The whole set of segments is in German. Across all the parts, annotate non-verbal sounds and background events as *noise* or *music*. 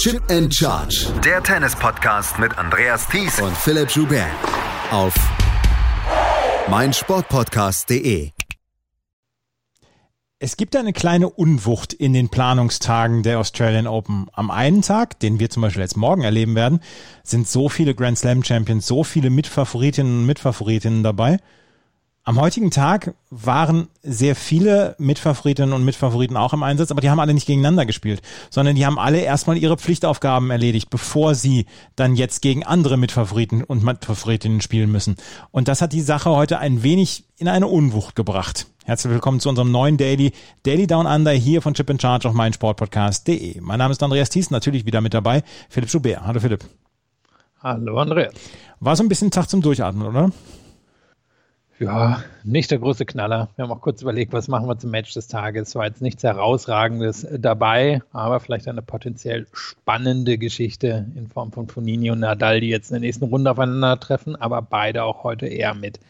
Chip and Charge. Der Tennis-Podcast mit Andreas Thies und Philipp Joubert. Auf meinsportpodcast.de. Es gibt eine kleine Unwucht in den Planungstagen der Australian Open. Am einen Tag, den wir zum Beispiel jetzt morgen erleben werden, sind so viele Grand Slam Champions, so viele Mitfavoritinnen und Mitfavoritinnen dabei. Am heutigen Tag waren sehr viele Mitfavoritinnen und Mitfavoriten auch im Einsatz, aber die haben alle nicht gegeneinander gespielt, sondern die haben alle erstmal ihre Pflichtaufgaben erledigt, bevor sie dann jetzt gegen andere Mitfavoriten und Mitfavoritinnen spielen müssen. Und das hat die Sache heute ein wenig in eine Unwucht gebracht. Herzlich willkommen zu unserem neuen Daily, Daily Down Under hier von Chip in Charge auf meinsportpodcast.de. Mein Name ist Andreas Thies, natürlich wieder mit dabei, Philipp Schubert. Hallo Philipp. Hallo Andreas. War so ein bisschen Tag zum Durchatmen, oder? Ja, nicht der große Knaller. Wir haben auch kurz überlegt, was machen wir zum Match des Tages. War jetzt nichts Herausragendes dabei, aber vielleicht eine potenziell spannende Geschichte in Form von Fonini und Nadal, die jetzt in der nächsten Runde aufeinandertreffen, aber beide auch heute eher mit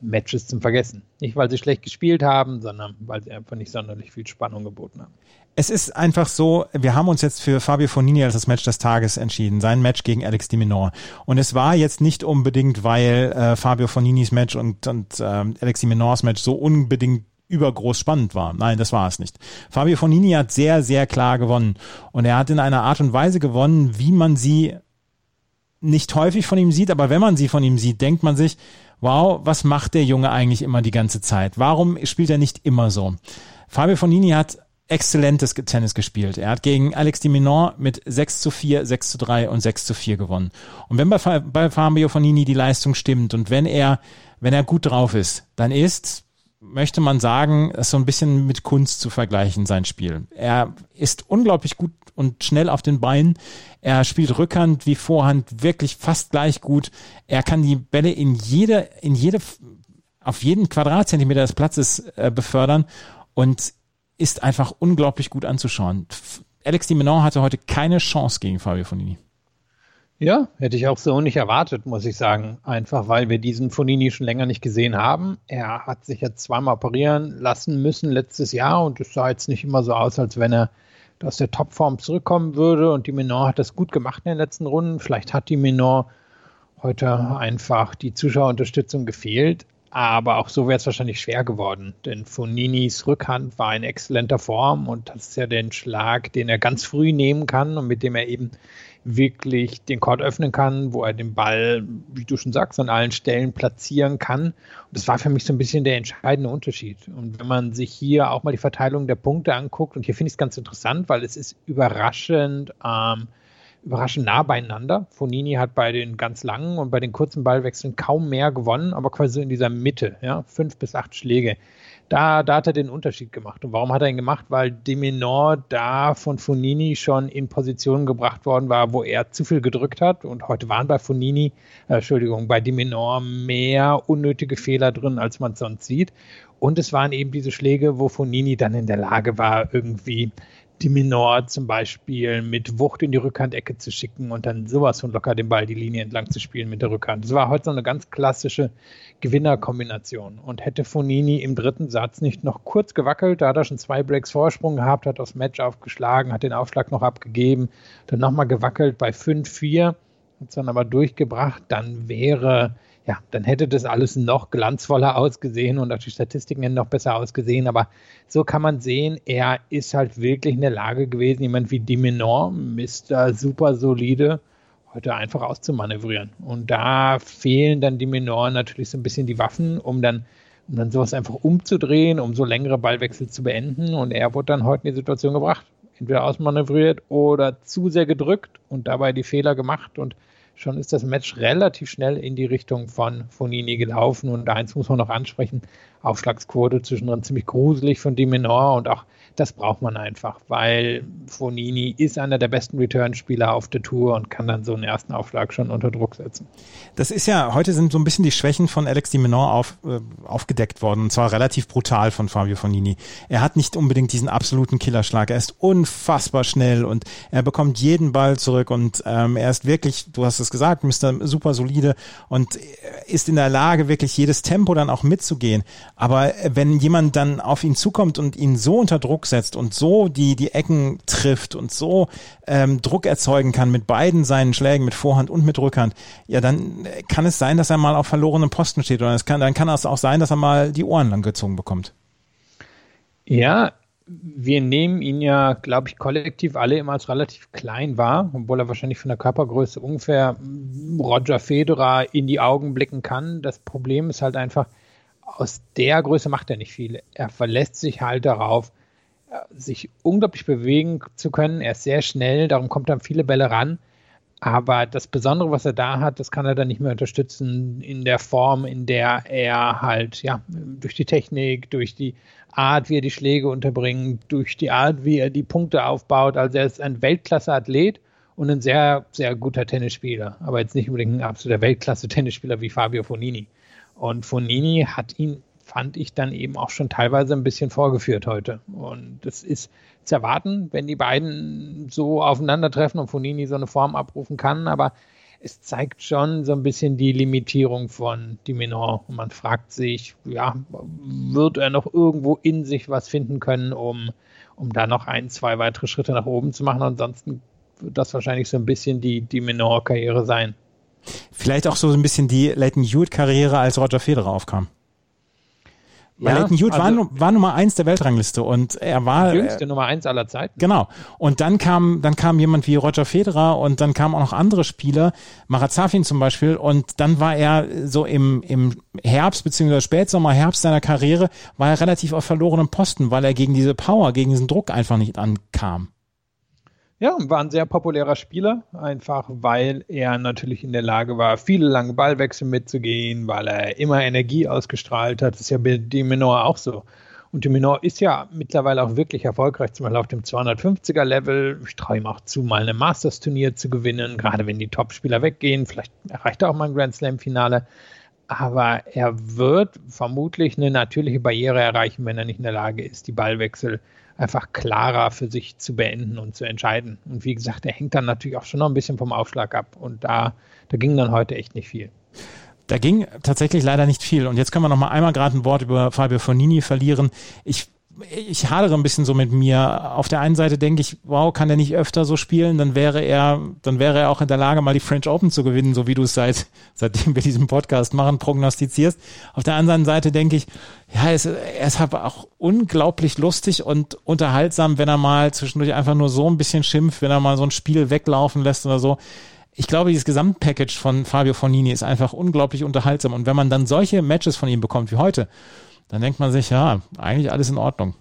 Matches zum Vergessen. Nicht, weil sie schlecht gespielt haben, sondern weil sie einfach nicht sonderlich viel Spannung geboten haben es ist einfach so, wir haben uns jetzt für Fabio Fonini als das Match des Tages entschieden, sein Match gegen Alex Di Minor. Und es war jetzt nicht unbedingt, weil äh, Fabio Foninis Match und, und äh, Alex Di Minors Match so unbedingt übergroß spannend war. Nein, das war es nicht. Fabio Fonini hat sehr, sehr klar gewonnen. Und er hat in einer Art und Weise gewonnen, wie man sie nicht häufig von ihm sieht, aber wenn man sie von ihm sieht, denkt man sich, wow, was macht der Junge eigentlich immer die ganze Zeit? Warum spielt er nicht immer so? Fabio Fonini hat exzellentes Tennis gespielt. Er hat gegen Alex Di Minor mit 6 zu 4, 6 zu 3 und 6 zu 4 gewonnen. Und wenn bei, bei Fabio Fonini die Leistung stimmt und wenn er, wenn er gut drauf ist, dann ist, möchte man sagen, so ein bisschen mit Kunst zu vergleichen, sein Spiel. Er ist unglaublich gut und schnell auf den Beinen. Er spielt Rückhand wie Vorhand wirklich fast gleich gut. Er kann die Bälle in jede, in jede, auf jeden Quadratzentimeter des Platzes äh, befördern und ist einfach unglaublich gut anzuschauen. Alex Di Menon hatte heute keine Chance gegen Fabio Fonini. Ja, hätte ich auch so nicht erwartet, muss ich sagen. Einfach weil wir diesen Fonini schon länger nicht gesehen haben. Er hat sich jetzt zweimal operieren lassen müssen letztes Jahr und es sah jetzt nicht immer so aus, als wenn er aus der Topform zurückkommen würde. Und die Menor hat das gut gemacht in den letzten Runden. Vielleicht hat die Menor heute einfach die Zuschauerunterstützung gefehlt. Aber auch so wäre es wahrscheinlich schwer geworden, denn Foninis Rückhand war in exzellenter Form und das ist ja der Schlag, den er ganz früh nehmen kann und mit dem er eben wirklich den Court öffnen kann, wo er den Ball, wie du schon sagst, an allen Stellen platzieren kann. Und das war für mich so ein bisschen der entscheidende Unterschied. Und wenn man sich hier auch mal die Verteilung der Punkte anguckt, und hier finde ich es ganz interessant, weil es ist überraschend, ähm, überraschend nah beieinander. Fonini hat bei den ganz langen und bei den kurzen Ballwechseln kaum mehr gewonnen, aber quasi in dieser Mitte, ja, fünf bis acht Schläge. Da, da hat er den Unterschied gemacht. Und warum hat er ihn gemacht? Weil Deminor da von Fonini schon in Positionen gebracht worden war, wo er zu viel gedrückt hat. Und heute waren bei Fonini, äh, Entschuldigung, bei Deminor mehr unnötige Fehler drin, als man sonst sieht. Und es waren eben diese Schläge, wo Fonini dann in der Lage war, irgendwie die Minor zum Beispiel mit Wucht in die Rückhandecke zu schicken und dann sowas von locker den Ball die Linie entlang zu spielen mit der Rückhand. Das war heute so eine ganz klassische Gewinnerkombination. Und hätte Fonini im dritten Satz nicht noch kurz gewackelt, da hat er schon zwei Breaks Vorsprung gehabt, hat das Match aufgeschlagen, hat den Aufschlag noch abgegeben, dann nochmal gewackelt bei 5-4, hat es dann aber durchgebracht, dann wäre ja, dann hätte das alles noch glanzvoller ausgesehen und auch die Statistiken hätten noch besser ausgesehen. Aber so kann man sehen, er ist halt wirklich in der Lage gewesen, jemand wie Dimenor, Mr. super solide, heute einfach auszumanövrieren. Und da fehlen dann Dimenor natürlich so ein bisschen die Waffen, um dann, um dann sowas einfach umzudrehen, um so längere Ballwechsel zu beenden. Und er wurde dann heute in die Situation gebracht, entweder ausmanövriert oder zu sehr gedrückt und dabei die Fehler gemacht und schon ist das Match relativ schnell in die Richtung von Fonini gelaufen. Und eins muss man noch ansprechen: Aufschlagsquote zwischendrin ziemlich gruselig von Dimenor und auch das braucht man einfach, weil Fonini ist einer der besten Return-Spieler auf der Tour und kann dann so einen ersten Aufschlag schon unter Druck setzen. Das ist ja, heute sind so ein bisschen die Schwächen von Alex Di Menor auf, äh, aufgedeckt worden, und zwar relativ brutal von Fabio Fonini. Er hat nicht unbedingt diesen absoluten Killerschlag, er ist unfassbar schnell und er bekommt jeden Ball zurück und ähm, er ist wirklich, du hast es gesagt, Mr. super solide und ist in der Lage, wirklich jedes Tempo dann auch mitzugehen. Aber wenn jemand dann auf ihn zukommt und ihn so unter Druck setzt und so die, die Ecken trifft und so ähm, Druck erzeugen kann mit beiden seinen Schlägen, mit Vorhand und mit Rückhand, ja, dann kann es sein, dass er mal auf verlorenen Posten steht oder es kann, dann kann es auch sein, dass er mal die Ohren lang gezogen bekommt. Ja, wir nehmen ihn ja, glaube ich, kollektiv alle immer als relativ klein wahr, obwohl er wahrscheinlich von der Körpergröße ungefähr Roger Federer in die Augen blicken kann. Das Problem ist halt einfach, aus der Größe macht er nicht viel. Er verlässt sich halt darauf, sich unglaublich bewegen zu können. Er ist sehr schnell, darum kommt er viele Bälle ran. Aber das Besondere, was er da hat, das kann er dann nicht mehr unterstützen in der Form, in der er halt, ja, durch die Technik, durch die Art, wie er die Schläge unterbringt, durch die Art, wie er die Punkte aufbaut. Also er ist ein Weltklasse-Athlet und ein sehr, sehr guter Tennisspieler, aber jetzt nicht unbedingt ein absoluter Weltklasse-Tennisspieler wie Fabio Fonini. Und Fonini hat ihn, fand ich, dann eben auch schon teilweise ein bisschen vorgeführt heute. Und das ist zu erwarten, wenn die beiden so aufeinandertreffen und Fonini so eine Form abrufen kann, aber es zeigt schon so ein bisschen die Limitierung von Diminor. Und man fragt sich, ja, wird er noch irgendwo in sich was finden können, um, um da noch ein, zwei weitere Schritte nach oben zu machen? Ansonsten wird das wahrscheinlich so ein bisschen die Diminor-Karriere sein. Vielleicht auch so ein bisschen die Leighton Hewitt-Karriere, als Roger Federer aufkam. Weil ja, Leighton Hewitt also, war, war Nummer eins der Weltrangliste und er war die jüngste äh, Nummer eins aller Zeiten. Genau. Und dann kam dann kam jemand wie Roger Federer und dann kamen auch noch andere Spieler, Marazafin zum Beispiel und dann war er so im im Herbst beziehungsweise Spätsommer Herbst seiner Karriere war er relativ auf verlorenem Posten, weil er gegen diese Power, gegen diesen Druck einfach nicht ankam. Ja, war ein sehr populärer Spieler, einfach weil er natürlich in der Lage war, viele lange Ballwechsel mitzugehen, weil er immer Energie ausgestrahlt hat. Das ist ja bei Diminor auch so. Und Diminor ist ja mittlerweile auch wirklich erfolgreich, zum Beispiel auf dem 250er Level. Ich traue ihm auch zu, mal ein Masters-Turnier zu gewinnen, gerade wenn die Top-Spieler weggehen. Vielleicht erreicht er auch mal ein Grand Slam-Finale. Aber er wird vermutlich eine natürliche Barriere erreichen, wenn er nicht in der Lage ist, die Ballwechsel einfach klarer für sich zu beenden und zu entscheiden. Und wie gesagt, er hängt dann natürlich auch schon noch ein bisschen vom Aufschlag ab. Und da, da ging dann heute echt nicht viel. Da ging tatsächlich leider nicht viel. Und jetzt können wir noch mal einmal gerade ein Wort über Fabio Fonini verlieren. Ich ich hadere ein bisschen so mit mir. Auf der einen Seite denke ich, wow, kann er nicht öfter so spielen, dann wäre er, dann wäre er auch in der Lage, mal die French Open zu gewinnen, so wie du es seit, seitdem wir diesen Podcast machen, prognostizierst. Auf der anderen Seite denke ich, ja, ist, er ist aber auch unglaublich lustig und unterhaltsam, wenn er mal zwischendurch einfach nur so ein bisschen schimpft, wenn er mal so ein Spiel weglaufen lässt oder so. Ich glaube, dieses Gesamtpackage von Fabio Fonini ist einfach unglaublich unterhaltsam. Und wenn man dann solche Matches von ihm bekommt wie heute, dann denkt man sich, ja, eigentlich alles in Ordnung.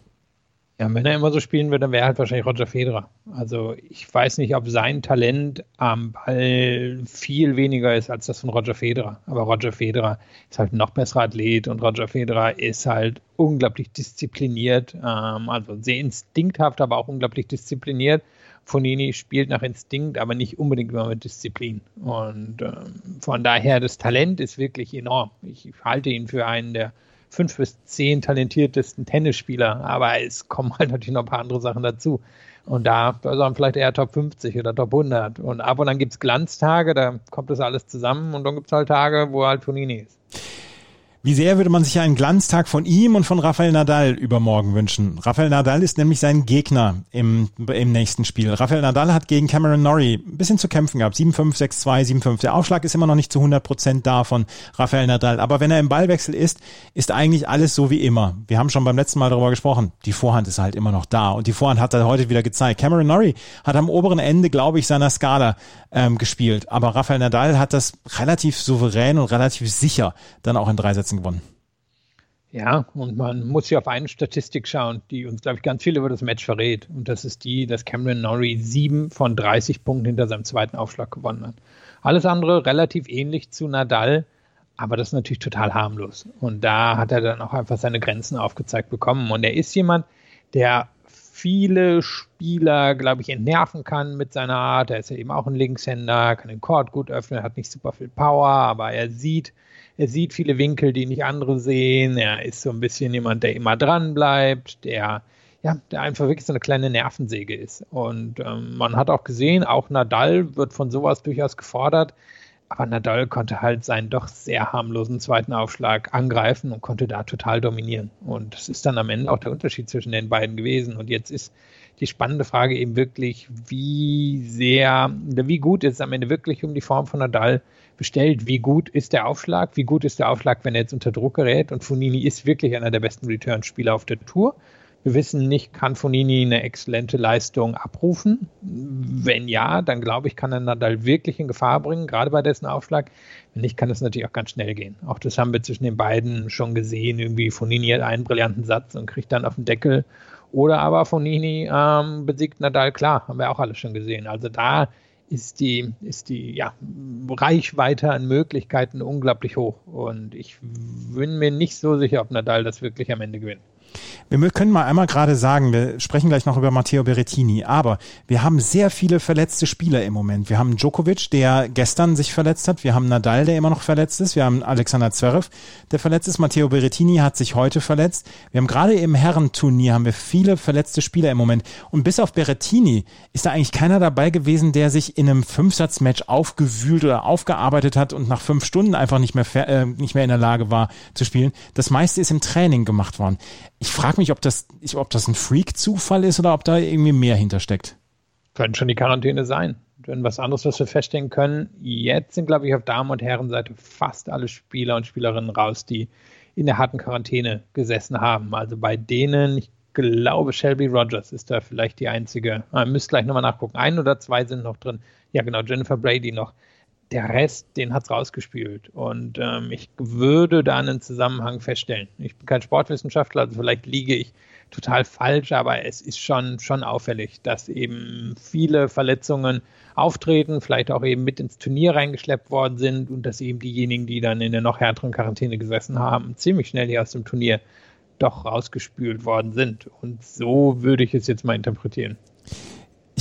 Ja, wenn er immer so spielen würde, dann wäre halt wahrscheinlich Roger Federer. Also ich weiß nicht, ob sein Talent am Ball viel weniger ist als das von Roger Federer. Aber Roger Federer ist halt ein noch besserer Athlet und Roger Federer ist halt unglaublich diszipliniert, ähm, also sehr instinkthaft, aber auch unglaublich diszipliniert. Fonini spielt nach Instinkt, aber nicht unbedingt immer mit Disziplin. Und ähm, von daher, das Talent ist wirklich enorm. Ich halte ihn für einen der fünf bis zehn talentiertesten Tennisspieler, aber es kommen halt natürlich noch ein paar andere Sachen dazu. Und da, da dann vielleicht eher Top 50 oder Top 100. Und ab und an gibt es Glanztage, da kommt das alles zusammen und dann gibt es halt Tage, wo halt Tonini ist. Wie sehr würde man sich einen Glanztag von ihm und von Rafael Nadal übermorgen wünschen? Rafael Nadal ist nämlich sein Gegner im, im nächsten Spiel. Rafael Nadal hat gegen Cameron Norrie ein bisschen zu kämpfen gehabt. 7-5, 6-2, 7-5. Der Aufschlag ist immer noch nicht zu 100 Prozent da von Rafael Nadal. Aber wenn er im Ballwechsel ist, ist eigentlich alles so wie immer. Wir haben schon beim letzten Mal darüber gesprochen. Die Vorhand ist halt immer noch da. Und die Vorhand hat er heute wieder gezeigt. Cameron Norrie hat am oberen Ende, glaube ich, seiner Skala ähm, gespielt. Aber Rafael Nadal hat das relativ souverän und relativ sicher dann auch in drei Sätzen gewonnen. Ja, und man muss ja auf eine Statistik schauen, die uns, glaube ich, ganz viel über das Match verrät. Und das ist die, dass Cameron Norrie sieben von 30 Punkten hinter seinem zweiten Aufschlag gewonnen hat. Alles andere relativ ähnlich zu Nadal, aber das ist natürlich total harmlos. Und da hat er dann auch einfach seine Grenzen aufgezeigt bekommen. Und er ist jemand, der viele Spieler, glaube ich, entnerven kann mit seiner Art. Er ist ja eben auch ein Linkshänder, kann den Court gut öffnen, hat nicht super viel Power, aber er sieht, er sieht viele Winkel, die nicht andere sehen. Er ist so ein bisschen jemand, der immer dran bleibt, der ja, der einfach wirklich so eine kleine Nervensäge ist. Und ähm, man hat auch gesehen, auch Nadal wird von sowas durchaus gefordert. Aber Nadal konnte halt seinen doch sehr harmlosen zweiten Aufschlag angreifen und konnte da total dominieren. Und das ist dann am Ende auch der Unterschied zwischen den beiden gewesen. Und jetzt ist die spannende Frage eben wirklich, wie sehr, wie gut ist es am Ende wirklich um die Form von Nadal bestellt? Wie gut ist der Aufschlag? Wie gut ist der Aufschlag, wenn er jetzt unter Druck gerät? Und Funini ist wirklich einer der besten Return-Spieler auf der Tour. Wir wissen nicht, kann Fonini eine exzellente Leistung abrufen? Wenn ja, dann glaube ich, kann er Nadal wirklich in Gefahr bringen, gerade bei dessen Aufschlag. Wenn nicht, kann es natürlich auch ganz schnell gehen. Auch das haben wir zwischen den beiden schon gesehen. Irgendwie Fonini hat einen brillanten Satz und kriegt dann auf den Deckel. Oder aber Fonini ähm, besiegt Nadal, klar, haben wir auch alle schon gesehen. Also da ist die, ist die ja, Reichweite an Möglichkeiten unglaublich hoch. Und ich bin mir nicht so sicher, ob Nadal das wirklich am Ende gewinnt. Wir können mal einmal gerade sagen, wir sprechen gleich noch über Matteo Berrettini, aber wir haben sehr viele verletzte Spieler im Moment. Wir haben Djokovic, der gestern sich verletzt hat. Wir haben Nadal, der immer noch verletzt ist. Wir haben Alexander Zverev, der verletzt ist. Matteo Berrettini hat sich heute verletzt. Wir haben gerade im Herrenturnier haben wir viele verletzte Spieler im Moment. Und bis auf Berrettini ist da eigentlich keiner dabei gewesen, der sich in einem Fünfsatzmatch aufgewühlt oder aufgearbeitet hat und nach fünf Stunden einfach nicht mehr, äh, nicht mehr in der Lage war zu spielen. Das meiste ist im Training gemacht worden ich frage mich, ob das, ob das ein Freak-Zufall ist oder ob da irgendwie mehr hintersteckt. Könnte schon die Quarantäne sein. Wenn was anderes, was wir feststellen können, jetzt sind, glaube ich, auf Damen- und Herrenseite fast alle Spieler und Spielerinnen raus, die in der harten Quarantäne gesessen haben. Also bei denen, ich glaube, Shelby Rogers ist da vielleicht die einzige. Ah, müsst gleich nochmal nachgucken. Ein oder zwei sind noch drin. Ja, genau, Jennifer Brady noch der Rest, den hat es rausgespült. Und ähm, ich würde da einen Zusammenhang feststellen. Ich bin kein Sportwissenschaftler, also vielleicht liege ich total falsch, aber es ist schon, schon auffällig, dass eben viele Verletzungen auftreten, vielleicht auch eben mit ins Turnier reingeschleppt worden sind und dass eben diejenigen, die dann in der noch härteren Quarantäne gesessen haben, ziemlich schnell hier aus dem Turnier doch rausgespült worden sind. Und so würde ich es jetzt mal interpretieren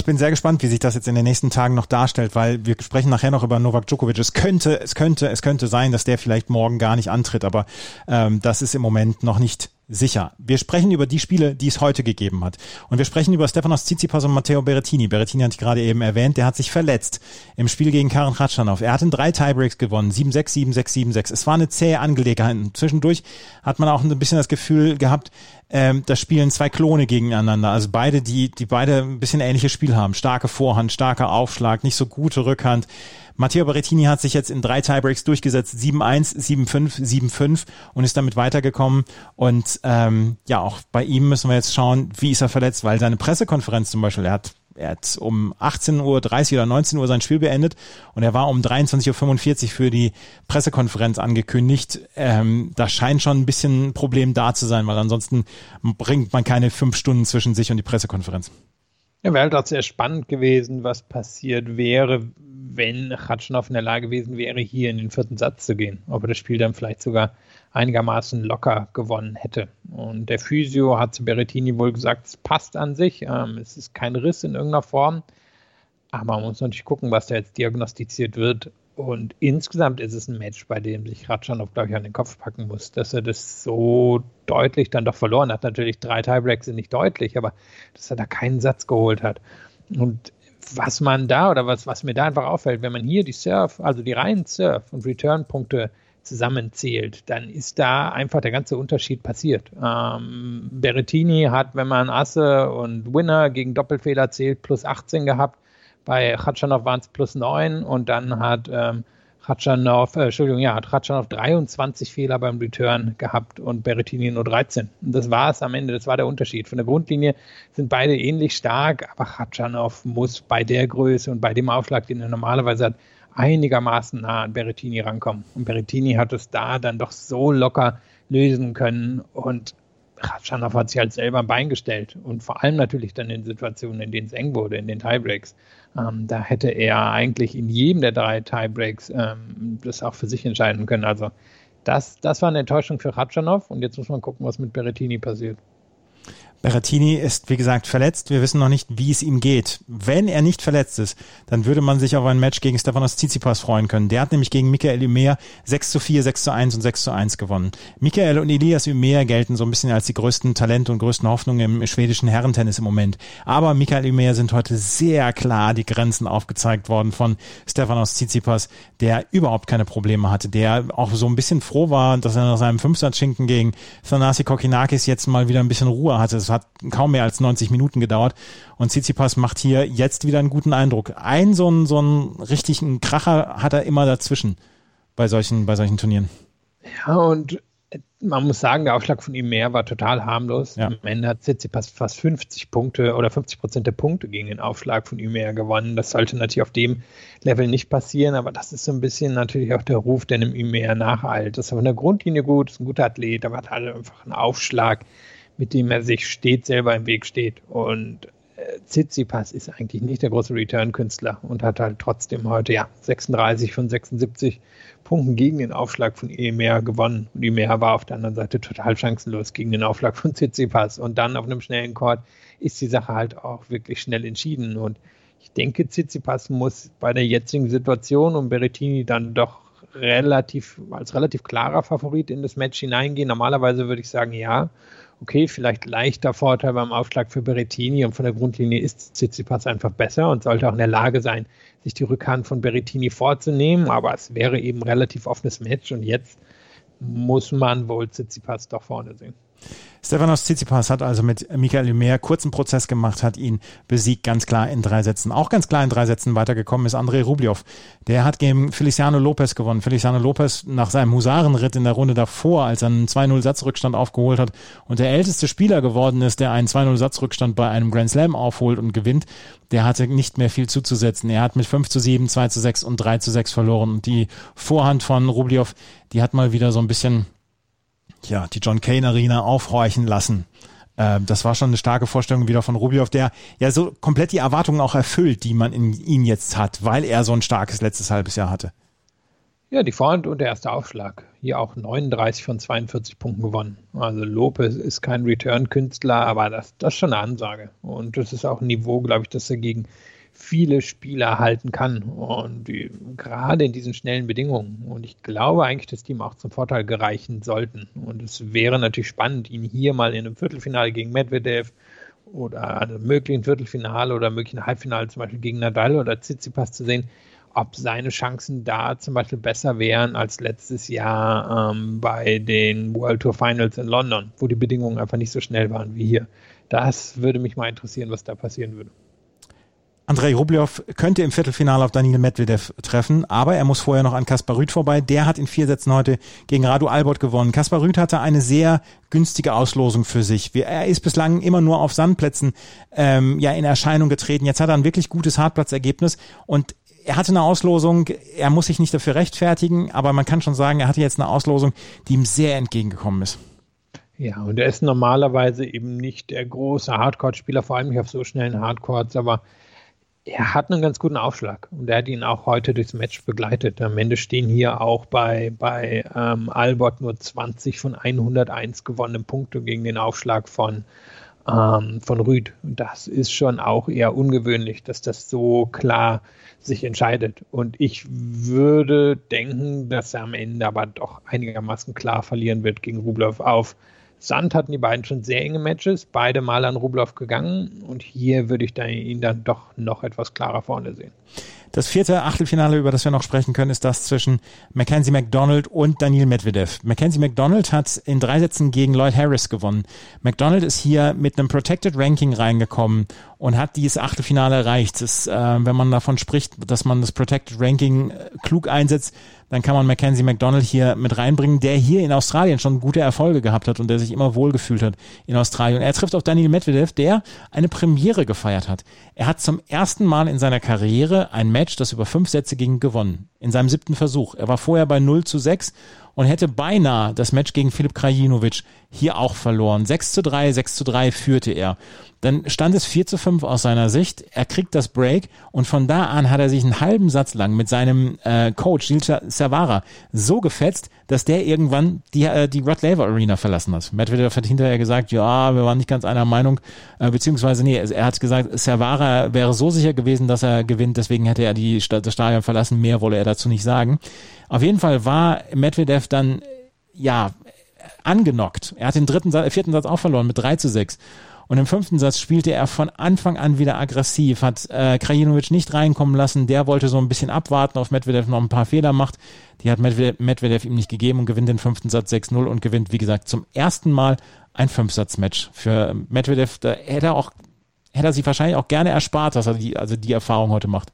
ich bin sehr gespannt, wie sich das jetzt in den nächsten Tagen noch darstellt, weil wir sprechen nachher noch über Novak Djokovic. Es könnte, es könnte, es könnte sein, dass der vielleicht morgen gar nicht antritt, aber ähm, das ist im Moment noch nicht sicher. Wir sprechen über die Spiele, die es heute gegeben hat. Und wir sprechen über Stefanos Tsitsipas und Matteo Berrettini. Berrettini hatte ich gerade eben erwähnt, der hat sich verletzt im Spiel gegen Karen Ratschanow. Er hat in drei Tiebreaks gewonnen, 7-6, 7-6, 7-6. Es war eine zähe Angelegenheit. Zwischendurch hat man auch ein bisschen das Gefühl gehabt, ähm, da spielen zwei Klone gegeneinander. Also beide, die, die beide ein bisschen ähnliches Spiel haben. Starke Vorhand, starker Aufschlag, nicht so gute Rückhand. Matteo Berrettini hat sich jetzt in drei Tiebreaks durchgesetzt, 7-1, 7-5, 7-5 und ist damit weitergekommen. Und ähm, ja, auch bei ihm müssen wir jetzt schauen, wie ist er verletzt, weil seine Pressekonferenz zum Beispiel, er hat er hat um 18.30 Uhr oder 19 Uhr sein Spiel beendet und er war um 23.45 Uhr für die Pressekonferenz angekündigt. Ähm, da scheint schon ein bisschen ein Problem da zu sein, weil ansonsten bringt man keine fünf Stunden zwischen sich und die Pressekonferenz. Ja, wäre halt auch sehr spannend gewesen, was passiert wäre, wenn Ratschnow in der Lage gewesen wäre, hier in den vierten Satz zu gehen. Ob er das Spiel dann vielleicht sogar einigermaßen locker gewonnen hätte. Und der Physio hat zu Berrettini wohl gesagt, es passt an sich, ähm, es ist kein Riss in irgendeiner Form. Aber man muss natürlich gucken, was da jetzt diagnostiziert wird. Und insgesamt ist es ein Match, bei dem sich Ratschanow, glaube ich, an den Kopf packen muss, dass er das so deutlich dann doch verloren hat. Natürlich, drei Tiebreaks sind nicht deutlich, aber dass er da keinen Satz geholt hat. Und was man da oder was, was mir da einfach auffällt, wenn man hier die Surf, also die reinen Surf- und Return-Punkte zusammenzählt, dann ist da einfach der ganze Unterschied passiert. Ähm, Berrettini hat, wenn man Asse und Winner gegen Doppelfehler zählt, plus 18 gehabt. Bei Khatschanov waren es plus 9 und dann hat ähm, Ratschanow, äh, Entschuldigung, ja, hat Ratschanow 23 Fehler beim Return gehabt und Berrettini nur 13. Und das war es am Ende, das war der Unterschied. Von der Grundlinie sind beide ähnlich stark, aber Ratschanow muss bei der Größe und bei dem Aufschlag, den er normalerweise hat, einigermaßen nah an Berrettini rankommen. Und Berrettini hat es da dann doch so locker lösen können und Ratschanow hat sich halt selber ein Bein gestellt und vor allem natürlich dann in Situationen, in denen es eng wurde, in den Tiebreaks. Ähm, da hätte er eigentlich in jedem der drei Tiebreaks ähm, das auch für sich entscheiden können. Also das, das war eine Enttäuschung für Ratschanow und jetzt muss man gucken, was mit Berrettini passiert. Berrettini ist, wie gesagt, verletzt. Wir wissen noch nicht, wie es ihm geht. Wenn er nicht verletzt ist, dann würde man sich auf ein Match gegen Stefanos Tsitsipas freuen können. Der hat nämlich gegen Michael Umer 6 zu 4, 6 zu 1 und 6 zu 1 gewonnen. Michael und Elias Umer gelten so ein bisschen als die größten Talente und größten Hoffnungen im schwedischen Herrentennis im Moment. Aber Michael Umer sind heute sehr klar die Grenzen aufgezeigt worden von Stefanos Tsitsipas, der überhaupt keine Probleme hatte, der auch so ein bisschen froh war, dass er nach seinem Fünfsatzschinken gegen Thanasi Kokinakis jetzt mal wieder ein bisschen Ruhe hatte hat kaum mehr als 90 Minuten gedauert. Und Tsitsipas macht hier jetzt wieder einen guten Eindruck. Ein so einen, so einen richtigen Kracher hat er immer dazwischen bei solchen, bei solchen Turnieren. Ja, und man muss sagen, der Aufschlag von ihm mehr war total harmlos. Ja. Am Ende hat Tsitsipas fast 50 Punkte oder 50 Prozent der Punkte gegen den Aufschlag von ihm mehr gewonnen. Das sollte natürlich auf dem Level nicht passieren, aber das ist so ein bisschen natürlich auch der Ruf, der dem ihm mehr nacheilt. Das ist von der Grundlinie gut, ist ein guter Athlet, aber hat halt einfach einen Aufschlag, mit dem er sich stets selber im Weg steht. Und äh, Tsitsipas ist eigentlich nicht der große Return-Künstler und hat halt trotzdem heute ja 36 von 76 Punkten gegen den Aufschlag von Emer gewonnen. Und Emer war auf der anderen Seite total chancenlos gegen den Aufschlag von Tsitsipas. Und dann auf einem schnellen Court ist die Sache halt auch wirklich schnell entschieden. Und ich denke, Tsitsipas muss bei der jetzigen Situation um Berrettini dann doch relativ, als relativ klarer Favorit in das Match hineingehen. Normalerweise würde ich sagen, ja okay, vielleicht leichter Vorteil beim Aufschlag für Berettini und von der Grundlinie ist Tsitsipas einfach besser und sollte auch in der Lage sein, sich die Rückhand von Berettini vorzunehmen, aber es wäre eben relativ offenes Match und jetzt muss man wohl Tsitsipas doch vorne sehen. Stefanos Tsitsipas hat also mit Michael Lumer kurzen Prozess gemacht, hat ihn besiegt, ganz klar in drei Sätzen. Auch ganz klar in drei Sätzen weitergekommen ist Andrei Rublev. Der hat gegen Feliciano Lopez gewonnen. Feliciano Lopez nach seinem Husarenritt in der Runde davor, als er einen 2-0-Satzrückstand aufgeholt hat und der älteste Spieler geworden ist, der einen 2-0-Satzrückstand bei einem Grand Slam aufholt und gewinnt, der hatte nicht mehr viel zuzusetzen. Er hat mit 5 zu 7, 2 zu 6 und 3 zu 6 verloren. Und die Vorhand von Rublev, die hat mal wieder so ein bisschen ja, die John Kane Arena aufhorchen lassen. Ähm, das war schon eine starke Vorstellung wieder von Rublev, der ja so komplett die Erwartungen auch erfüllt, die man in ihn jetzt hat, weil er so ein starkes letztes halbes Jahr hatte. Ja, die Vorhand und der erste Aufschlag. Hier auch 39 von 42 Punkten gewonnen. Also Lopez ist kein Return-Künstler, aber das, das ist schon eine Ansage. Und das ist auch ein Niveau, glaube ich, das er gegen viele Spieler halten kann. Und die, gerade in diesen schnellen Bedingungen. Und ich glaube eigentlich, dass die ihm auch zum Vorteil gereichen sollten. Und es wäre natürlich spannend, ihn hier mal in einem Viertelfinale gegen Medvedev oder einem möglichen Viertelfinale oder möglichen Halbfinale zum Beispiel gegen Nadal oder Tsitsipas zu sehen, ob seine Chancen da zum Beispiel besser wären als letztes Jahr ähm, bei den World Tour Finals in London, wo die Bedingungen einfach nicht so schnell waren wie hier. Das würde mich mal interessieren, was da passieren würde. Andrei Rublev könnte im Viertelfinale auf Daniel Medvedev treffen, aber er muss vorher noch an Kaspar Rüth vorbei. Der hat in vier Sätzen heute gegen Radu Albert gewonnen. Kaspar Rüth hatte eine sehr günstige Auslosung für sich. Er ist bislang immer nur auf Sandplätzen ähm, ja in Erscheinung getreten. Jetzt hat er ein wirklich gutes Hartplatzergebnis und er hatte eine Auslosung, er muss sich nicht dafür rechtfertigen, aber man kann schon sagen, er hatte jetzt eine Auslosung, die ihm sehr entgegengekommen ist. Ja, und er ist normalerweise eben nicht der große Hardcore-Spieler, vor allem nicht auf so schnellen Hardcourts, aber er hat einen ganz guten Aufschlag und er hat ihn auch heute durchs Match begleitet. Am Ende stehen hier auch bei, bei ähm, Albert nur 20 von 101 gewonnenen Punkte gegen den Aufschlag von, ähm, von Rüd. Und das ist schon auch eher ungewöhnlich, dass das so klar sich entscheidet. Und ich würde denken, dass er am Ende aber doch einigermaßen klar verlieren wird gegen Rublev auf Sand hatten die beiden schon sehr enge Matches, beide mal an Rublev gegangen und hier würde ich dann, ihn dann doch noch etwas klarer vorne sehen. Das vierte Achtelfinale, über das wir noch sprechen können, ist das zwischen Mackenzie McDonald und Daniel Medvedev. Mackenzie McDonald hat in drei Sätzen gegen Lloyd Harris gewonnen. McDonald ist hier mit einem Protected Ranking reingekommen und hat dieses Achtelfinale erreicht. Das, äh, wenn man davon spricht, dass man das Protected Ranking äh, klug einsetzt, dann kann man Mackenzie McDonald hier mit reinbringen, der hier in Australien schon gute Erfolge gehabt hat und der sich immer wohlgefühlt hat in Australien. Er trifft auf Daniel Medvedev, der eine Premiere gefeiert hat. Er hat zum ersten Mal in seiner Karriere ein Match, das über fünf Sätze ging, gewonnen. In seinem siebten Versuch. Er war vorher bei 0 zu 6 und hätte beinahe das Match gegen Filip Krajinovic hier auch verloren. 6 zu 3, 6 zu 3 führte er. Dann stand es 4 zu 5 aus seiner Sicht. Er kriegt das Break und von da an hat er sich einen halben Satz lang mit seinem äh, Coach Gilles Servara so gefetzt, dass der irgendwann die, äh, die Rod Laver Arena verlassen hat. Medvedev hat hinterher gesagt, ja, wir waren nicht ganz einer Meinung, äh, beziehungsweise nee, er hat gesagt, Servara wäre so sicher gewesen, dass er gewinnt, deswegen hätte er die, das Stadion verlassen, mehr wolle er dazu nicht sagen. Auf jeden Fall war Medvedev dann, ja, angenockt. Er hat den dritten, vierten Satz auch verloren mit 3 zu 6. Und im fünften Satz spielte er von Anfang an wieder aggressiv, hat äh, Krajinovic nicht reinkommen lassen. Der wollte so ein bisschen abwarten, auf Medvedev noch ein paar Fehler macht. Die hat Medvedev, Medvedev ihm nicht gegeben und gewinnt den fünften Satz 6-0 und gewinnt, wie gesagt, zum ersten Mal ein Fünfsatz-Match. Für Medvedev, da hätte er auch, hätte er sich wahrscheinlich auch gerne erspart, dass er die, also die Erfahrung heute macht.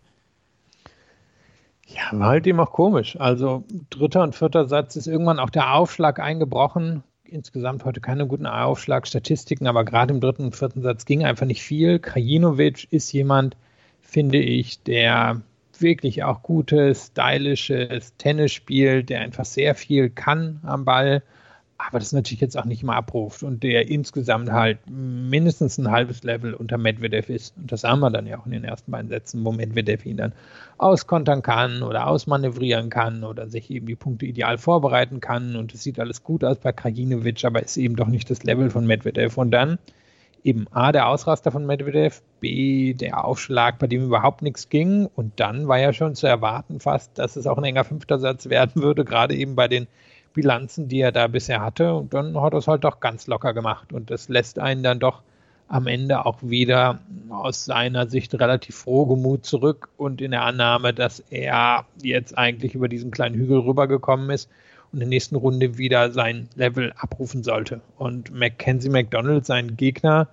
Ja, war halt eben auch komisch. Also dritter und vierter Satz ist irgendwann auch der Aufschlag eingebrochen insgesamt heute keine guten Aufschlagstatistiken, aber gerade im dritten und vierten Satz ging einfach nicht viel. Krajinovic ist jemand, finde ich, der wirklich auch gutes, stylisches Tennis spielt, der einfach sehr viel kann am Ball aber das natürlich jetzt auch nicht immer abruft und der insgesamt halt mindestens ein halbes Level unter Medvedev ist. Und das haben wir dann ja auch in den ersten beiden Sätzen, wo Medvedev ihn dann auskontern kann oder ausmanövrieren kann oder sich eben die Punkte ideal vorbereiten kann. Und es sieht alles gut aus bei Krajinovic, aber ist eben doch nicht das Level von Medvedev. Und dann eben A, der Ausraster von Medvedev, B, der Aufschlag, bei dem überhaupt nichts ging. Und dann war ja schon zu erwarten fast, dass es auch ein enger fünfter Satz werden würde, gerade eben bei den Bilanzen, die er da bisher hatte. Und dann hat er es halt doch ganz locker gemacht. Und das lässt einen dann doch am Ende auch wieder aus seiner Sicht relativ frohgemut zurück und in der Annahme, dass er jetzt eigentlich über diesen kleinen Hügel rübergekommen ist und in der nächsten Runde wieder sein Level abrufen sollte. Und Mackenzie McDonald, sein Gegner,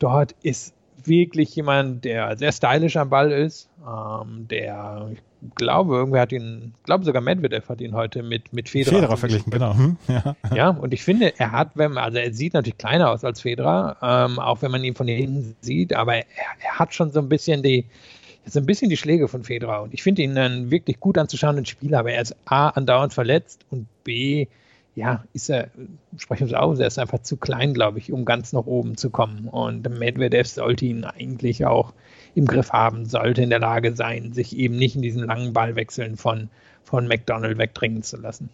dort ist wirklich jemand, der sehr stylisch am Ball ist, ähm, der, ich glaube, irgendwer hat ihn, ich glaube sogar Medvedev hat ihn heute mit, mit Federer, Federer verglichen, genau. Hm, ja. ja, und ich finde, er hat, wenn also er sieht natürlich kleiner aus als Federer, ähm, auch wenn man ihn von hinten sieht, aber er, er hat schon so ein bisschen die, so ein bisschen die Schläge von Federer und ich finde ihn einen wirklich gut anzuschauenden Spieler, aber er ist A, andauernd verletzt und B, ja, ist er, sprechen wir es aus, er ist einfach zu klein, glaube ich, um ganz nach oben zu kommen. Und Medvedev sollte ihn eigentlich auch im Griff haben, sollte in der Lage sein, sich eben nicht in diesen langen Ballwechseln von, von McDonald wegdringen zu lassen.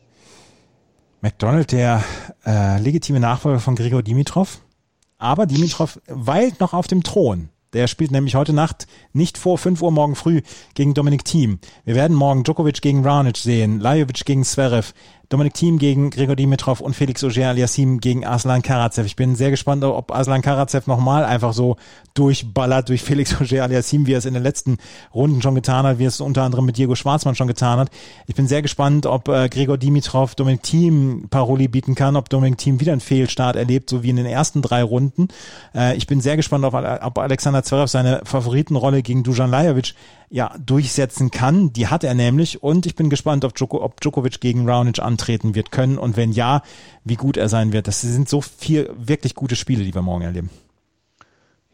McDonald, der äh, legitime Nachfolger von Gregor Dimitrov, aber Dimitrov weilt noch auf dem Thron. Der spielt nämlich heute Nacht nicht vor 5 Uhr morgen früh gegen Dominik Thiem. Wir werden morgen Djokovic gegen Raonic sehen, Lajovic gegen Zverev, Dominik Thiem gegen Gregor Dimitrov und Felix Auger aliassim gegen Aslan Karatsev. Ich bin sehr gespannt, ob Aslan Karatsev nochmal einfach so durchballert durch Felix Auger aliassim, wie er es in den letzten Runden schon getan hat, wie er es unter anderem mit Diego Schwarzmann schon getan hat. Ich bin sehr gespannt, ob äh, Gregor Dimitrov Dominik Thiem Paroli bieten kann, ob Dominik Thiem wieder einen Fehlstart erlebt, so wie in den ersten drei Runden. Äh, ich bin sehr gespannt, ob, ob Alexander Zverev seine Favoritenrolle gegen Dujan Lajovic ja durchsetzen kann. Die hat er nämlich und ich bin gespannt, ob, Djoko, ob Djokovic gegen Raonic antreten wird können und wenn ja, wie gut er sein wird. Das sind so vier wirklich gute Spiele, die wir morgen erleben.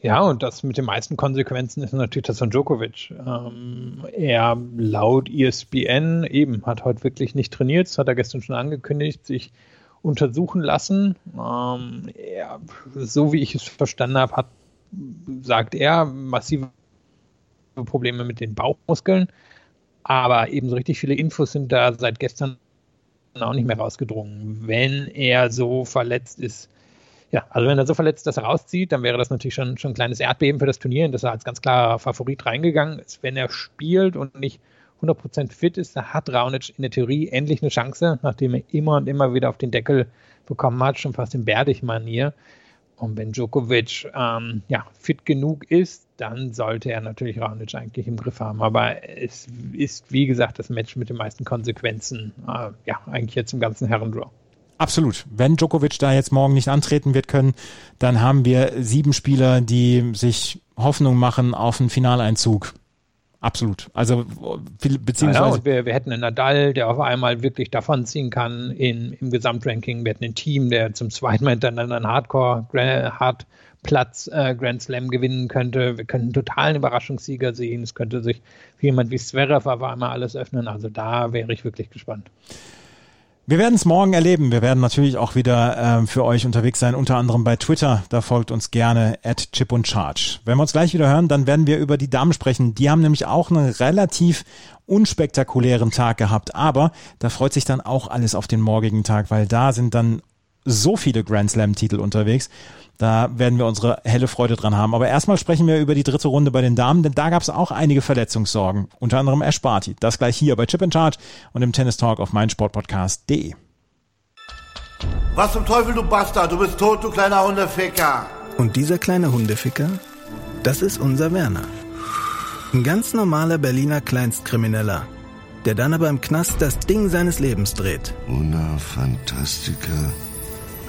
Ja, und das mit den meisten Konsequenzen ist natürlich das von Djokovic. Ähm, er laut ESPN eben hat heute wirklich nicht trainiert, das hat er gestern schon angekündigt, sich untersuchen lassen. Ähm, er, so wie ich es verstanden habe, hat, sagt er, massive Probleme mit den Bauchmuskeln. Aber eben so richtig viele Infos sind da seit gestern auch nicht mehr rausgedrungen. Wenn er so verletzt ist, ja, also wenn er so verletzt, dass er rauszieht, dann wäre das natürlich schon, schon ein kleines Erdbeben für das Turnier, in das er als ganz klarer Favorit reingegangen ist. Wenn er spielt und nicht 100% fit ist, dann hat Raonic in der Theorie endlich eine Chance, nachdem er immer und immer wieder auf den Deckel bekommen hat, schon fast in Berdig-Manier. Und wenn Djokovic ähm, ja, fit genug ist, dann sollte er natürlich Raonic eigentlich im Griff haben. Aber es ist, wie gesagt, das Match mit den meisten Konsequenzen, äh, ja, eigentlich jetzt im ganzen Herrendraw. Absolut. Wenn Djokovic da jetzt morgen nicht antreten wird können, dann haben wir sieben Spieler, die sich Hoffnung machen auf einen Finaleinzug. Absolut. Also beziehungsweise. Ja, wir, wir, hätten einen Nadal, der auf einmal wirklich davonziehen kann in, im Gesamtranking. Wir hätten ein Team, der zum zweiten Mal hintereinander einen Hardcore Hardplatz äh, Grand Slam gewinnen könnte. Wir könnten totalen Überraschungssieger sehen. Es könnte sich für jemand wie Zverev auf einmal alles öffnen. Also da wäre ich wirklich gespannt. Wir werden es morgen erleben. Wir werden natürlich auch wieder äh, für euch unterwegs sein, unter anderem bei Twitter. Da folgt uns gerne at Chip und Charge. Wenn wir uns gleich wieder hören, dann werden wir über die Damen sprechen. Die haben nämlich auch einen relativ unspektakulären Tag gehabt, aber da freut sich dann auch alles auf den morgigen Tag, weil da sind dann so viele Grand Slam-Titel unterwegs. Da werden wir unsere helle Freude dran haben. Aber erstmal sprechen wir über die dritte Runde bei den Damen, denn da gab es auch einige Verletzungssorgen. Unter anderem Ash Barty. Das gleich hier bei Chip in Charge und im Tennis Talk auf meinsportpodcast.de. Was zum Teufel, du Bastard? Du bist tot, du kleiner Hundeficker. Und dieser kleine Hundeficker, das ist unser Werner. Ein ganz normaler Berliner Kleinstkrimineller, der dann aber im Knast das Ding seines Lebens dreht. Una Fantastica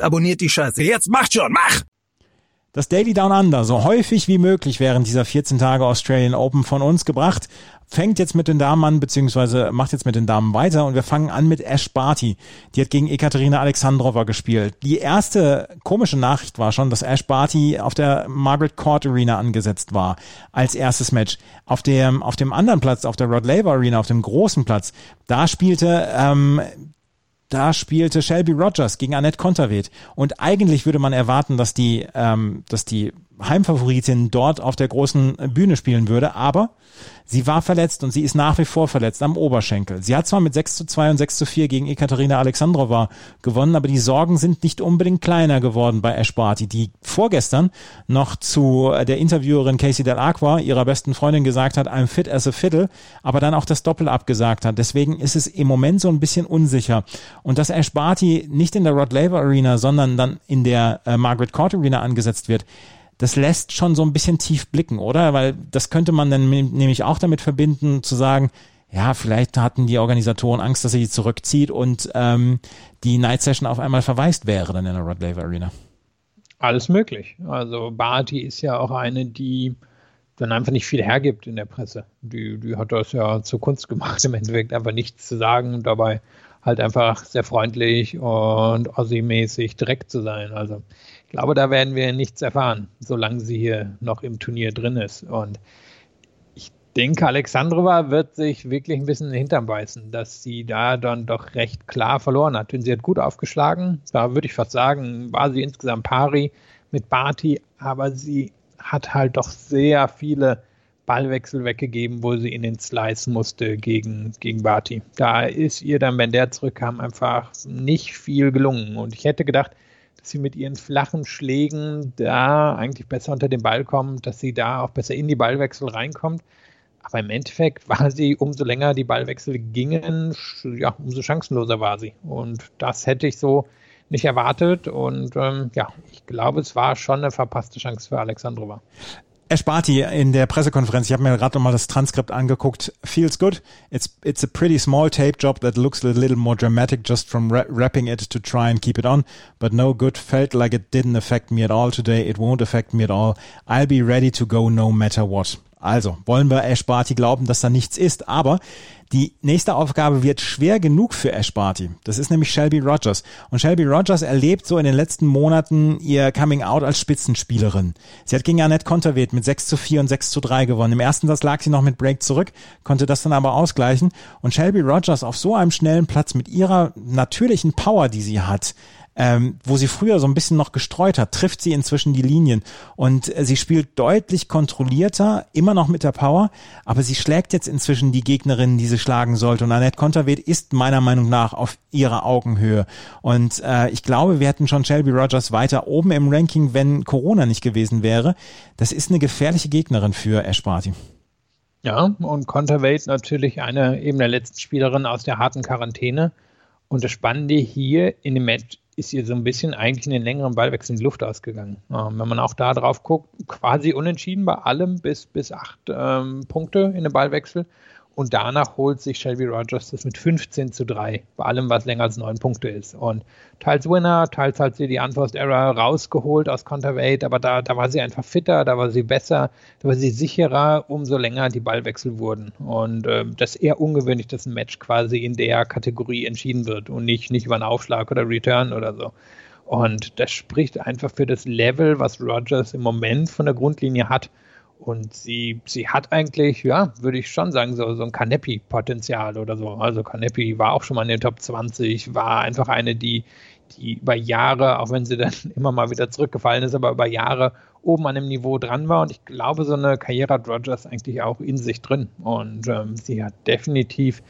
Abonniert die Scheiße. Jetzt macht schon, mach! Das Daily Down Under, so häufig wie möglich während dieser 14 Tage Australian Open von uns gebracht, fängt jetzt mit den Damen an, beziehungsweise macht jetzt mit den Damen weiter und wir fangen an mit Ash Barty. Die hat gegen Ekaterina Alexandrova gespielt. Die erste komische Nachricht war schon, dass Ash Barty auf der Margaret Court Arena angesetzt war als erstes Match. Auf dem, auf dem anderen Platz, auf der Rod Laver Arena, auf dem großen Platz, da spielte ähm, da spielte Shelby Rogers gegen Annette Konterweht. Und eigentlich würde man erwarten, dass die, ähm, dass die Heimfavoritin dort auf der großen Bühne spielen würde, aber sie war verletzt und sie ist nach wie vor verletzt am Oberschenkel. Sie hat zwar mit 6 zu 2 und 6 zu 4 gegen Ekaterina Alexandrova gewonnen, aber die Sorgen sind nicht unbedingt kleiner geworden bei Ash Barty, die vorgestern noch zu der Interviewerin Casey Del Aqua, ihrer besten Freundin, gesagt hat, I'm fit as a fiddle, aber dann auch das Doppel abgesagt hat. Deswegen ist es im Moment so ein bisschen unsicher. Und dass Ash Barty nicht in der Rod Laver Arena, sondern dann in der äh, Margaret Court Arena angesetzt wird, das lässt schon so ein bisschen tief blicken, oder? Weil das könnte man dann nämlich auch damit verbinden, zu sagen, ja, vielleicht hatten die Organisatoren Angst, dass sie zurückzieht und ähm, die Night Session auf einmal verwaist wäre dann in der Rod Laver Arena. Alles möglich. Also Barty ist ja auch eine, die dann einfach nicht viel hergibt in der Presse. Die, die hat das ja zur Kunst gemacht, im Endeffekt einfach nichts zu sagen und dabei halt einfach sehr freundlich und Ossi-mäßig direkt zu sein. Also ich glaube, da werden wir nichts erfahren, solange sie hier noch im Turnier drin ist. Und ich denke, Alexandrova wird sich wirklich ein bisschen in den Hintern beißen, dass sie da dann doch recht klar verloren hat. Denn sie hat gut aufgeschlagen. Da würde ich fast sagen, war sie insgesamt pari mit Barty, aber sie hat halt doch sehr viele Ballwechsel weggegeben, wo sie in den Slice musste gegen, gegen Barty. Da ist ihr dann, wenn der zurückkam, einfach nicht viel gelungen. Und ich hätte gedacht, dass sie mit ihren flachen Schlägen da eigentlich besser unter den Ball kommt, dass sie da auch besser in die Ballwechsel reinkommt. Aber im Endeffekt war sie, umso länger die Ballwechsel gingen, ja, umso chancenloser war sie. Und das hätte ich so nicht erwartet. Und ähm, ja, ich glaube, es war schon eine verpasste Chance für Alexandrova. Barty in der Pressekonferenz, ich habe mir gerade nochmal das Transkript angeguckt, feels good. It's, it's a pretty small tape job that looks a little more dramatic just from wrapping it to try and keep it on, but no good. Felt like it didn't affect me at all today. It won't affect me at all. I'll be ready to go no matter what. Also, wollen wir Ash Barty glauben, dass da nichts ist, aber die nächste Aufgabe wird schwer genug für Ash Barty. Das ist nämlich Shelby Rogers. Und Shelby Rogers erlebt so in den letzten Monaten ihr Coming Out als Spitzenspielerin. Sie hat gegen Annette Konterweht mit 6 zu 4 und 6 zu 3 gewonnen. Im ersten Satz lag sie noch mit Break zurück, konnte das dann aber ausgleichen. Und Shelby Rogers auf so einem schnellen Platz mit ihrer natürlichen Power, die sie hat, ähm, wo sie früher so ein bisschen noch gestreut hat, trifft sie inzwischen die Linien und äh, sie spielt deutlich kontrollierter, immer noch mit der Power, aber sie schlägt jetzt inzwischen die Gegnerin, die sie schlagen sollte und Annette Konterweht ist meiner Meinung nach auf ihrer Augenhöhe und äh, ich glaube, wir hätten schon Shelby Rogers weiter oben im Ranking, wenn Corona nicht gewesen wäre. Das ist eine gefährliche Gegnerin für Ash. Ja, und Conterweight natürlich eine eben der letzten Spielerin aus der harten Quarantäne. Und das Spannende hier in dem Match ist ihr so ein bisschen eigentlich in den längeren Ballwechsel in die Luft ausgegangen. Ähm, wenn man auch da drauf guckt, quasi unentschieden bei allem bis, bis acht ähm, Punkte in den Ballwechsel. Und danach holt sich Shelby Rogers das mit 15 zu 3, bei allem, was länger als neun Punkte ist. Und teils Winner, teils hat sie die Unforced Error rausgeholt aus Counterweight, aber da, da war sie einfach fitter, da war sie besser, da war sie sicherer, umso länger die Ballwechsel wurden. Und äh, das ist eher ungewöhnlich, dass ein Match quasi in der Kategorie entschieden wird und nicht, nicht über einen Aufschlag oder Return oder so. Und das spricht einfach für das Level, was Rogers im Moment von der Grundlinie hat. Und sie, sie hat eigentlich, ja, würde ich schon sagen, so, so ein Kanepi-Potenzial oder so. Also Kanepi war auch schon mal in den Top 20, war einfach eine, die, die über Jahre, auch wenn sie dann *laughs* immer mal wieder zurückgefallen ist, aber über Jahre oben an dem Niveau dran war. Und ich glaube, so eine Karriere hat Rogers eigentlich auch in sich drin. Und ähm, sie hat definitiv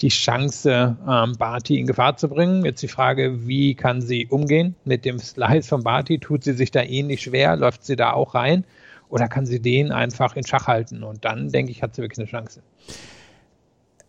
die Chance, ähm, Barty in Gefahr zu bringen. Jetzt die Frage, wie kann sie umgehen mit dem Slice von Barty? Tut sie sich da ähnlich schwer? Läuft sie da auch rein? Oder kann sie den einfach in Schach halten? Und dann, denke ich, hat sie wirklich eine Chance.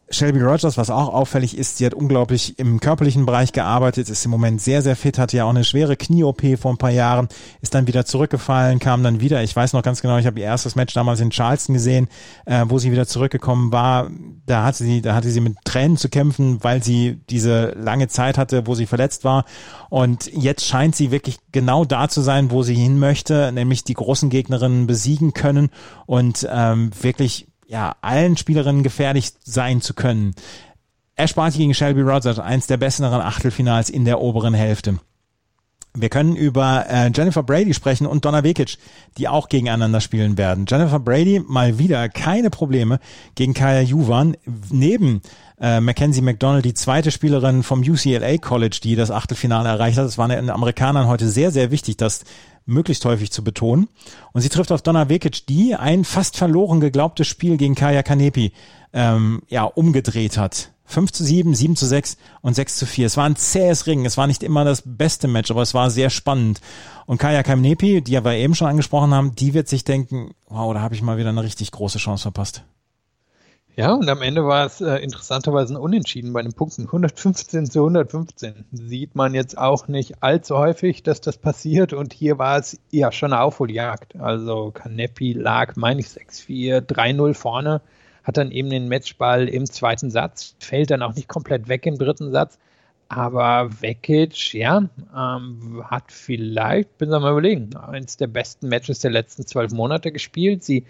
Shelby Rogers, was auch auffällig ist, sie hat unglaublich im körperlichen Bereich gearbeitet, ist im Moment sehr, sehr fit, hatte ja auch eine schwere Knie-OP vor ein paar Jahren, ist dann wieder zurückgefallen, kam dann wieder, ich weiß noch ganz genau, ich habe ihr erstes Match damals in Charleston gesehen, äh, wo sie wieder zurückgekommen war, da hatte sie, da hatte sie mit Tränen zu kämpfen, weil sie diese lange Zeit hatte, wo sie verletzt war. Und jetzt scheint sie wirklich genau da zu sein, wo sie hin möchte, nämlich die großen Gegnerinnen besiegen können und ähm, wirklich ja, allen Spielerinnen gefährlich sein zu können. Ash Barty gegen Shelby Rogers, eins der besseren Achtelfinals in der oberen Hälfte. Wir können über äh, Jennifer Brady sprechen und Donna Vekic, die auch gegeneinander spielen werden. Jennifer Brady mal wieder keine Probleme gegen Kaya Juvan. Neben äh, Mackenzie McDonald, die zweite Spielerin vom UCLA College, die das Achtelfinale erreicht hat. Es war den Amerikanern heute sehr, sehr wichtig, das möglichst häufig zu betonen. Und sie trifft auf Donna Vekic, die ein fast verloren geglaubtes Spiel gegen Kaya Kanepi ähm, ja, umgedreht hat. 5 zu 7, 7 zu 6 und 6 zu 4. Es war ein zähes Ring. Es war nicht immer das beste Match, aber es war sehr spannend. Und Kaya Kamnepi, die wir eben schon angesprochen haben, die wird sich denken, wow, da habe ich mal wieder eine richtig große Chance verpasst. Ja, und am Ende war es äh, interessanterweise ein Unentschieden bei den Punkten. 115 zu 115. Sieht man jetzt auch nicht allzu häufig, dass das passiert. Und hier war es ja schon eine Aufholjagd. Also Canepi lag, meine ich, 6-4, 3-0 vorne, hat dann eben den Matchball im zweiten Satz, fällt dann auch nicht komplett weg im dritten Satz. Aber Vekic, ja, ähm, hat vielleicht, bin ich mal überlegen, eines der besten Matches der letzten zwölf Monate gespielt. Sie